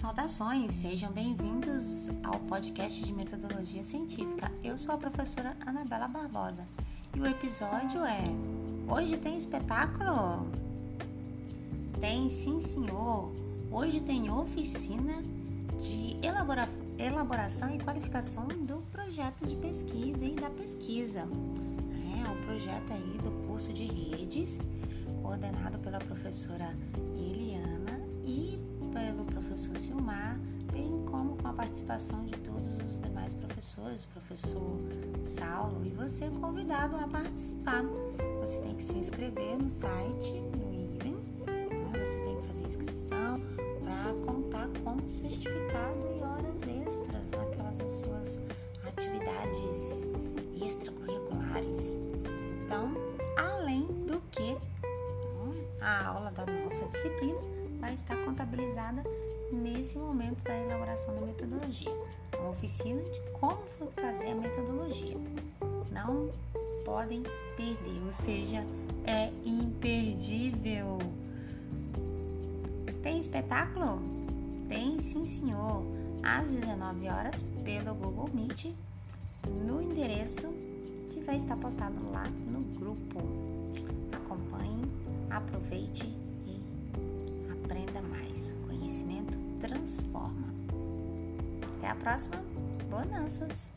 Saudações, sejam bem-vindos ao podcast de metodologia científica. Eu sou a professora Anabela Barbosa e o episódio é Hoje tem espetáculo? Tem sim, senhor. Hoje tem oficina de elabora elaboração e qualificação do projeto de pesquisa e da pesquisa. É o um projeto aí do curso de redes, coordenado pela professora a participação de todos os demais professores, o professor Saulo e você é convidado a participar. Você tem que se inscrever no site, no IVEN, né? você tem que fazer inscrição para contar com certificado e horas extras, aquelas suas atividades extracurriculares. Então, além do que né, a aula da nossa disciplina, vai estar contabilizada nesse momento da elaboração da metodologia. Uma oficina de como fazer a metodologia. Não podem perder, ou seja, é imperdível. Tem espetáculo? Tem sim, senhor. Às 19 horas pelo Google Meet no endereço que vai estar postado lá no grupo. Acompanhe, aproveite Até a próxima. Bonanças!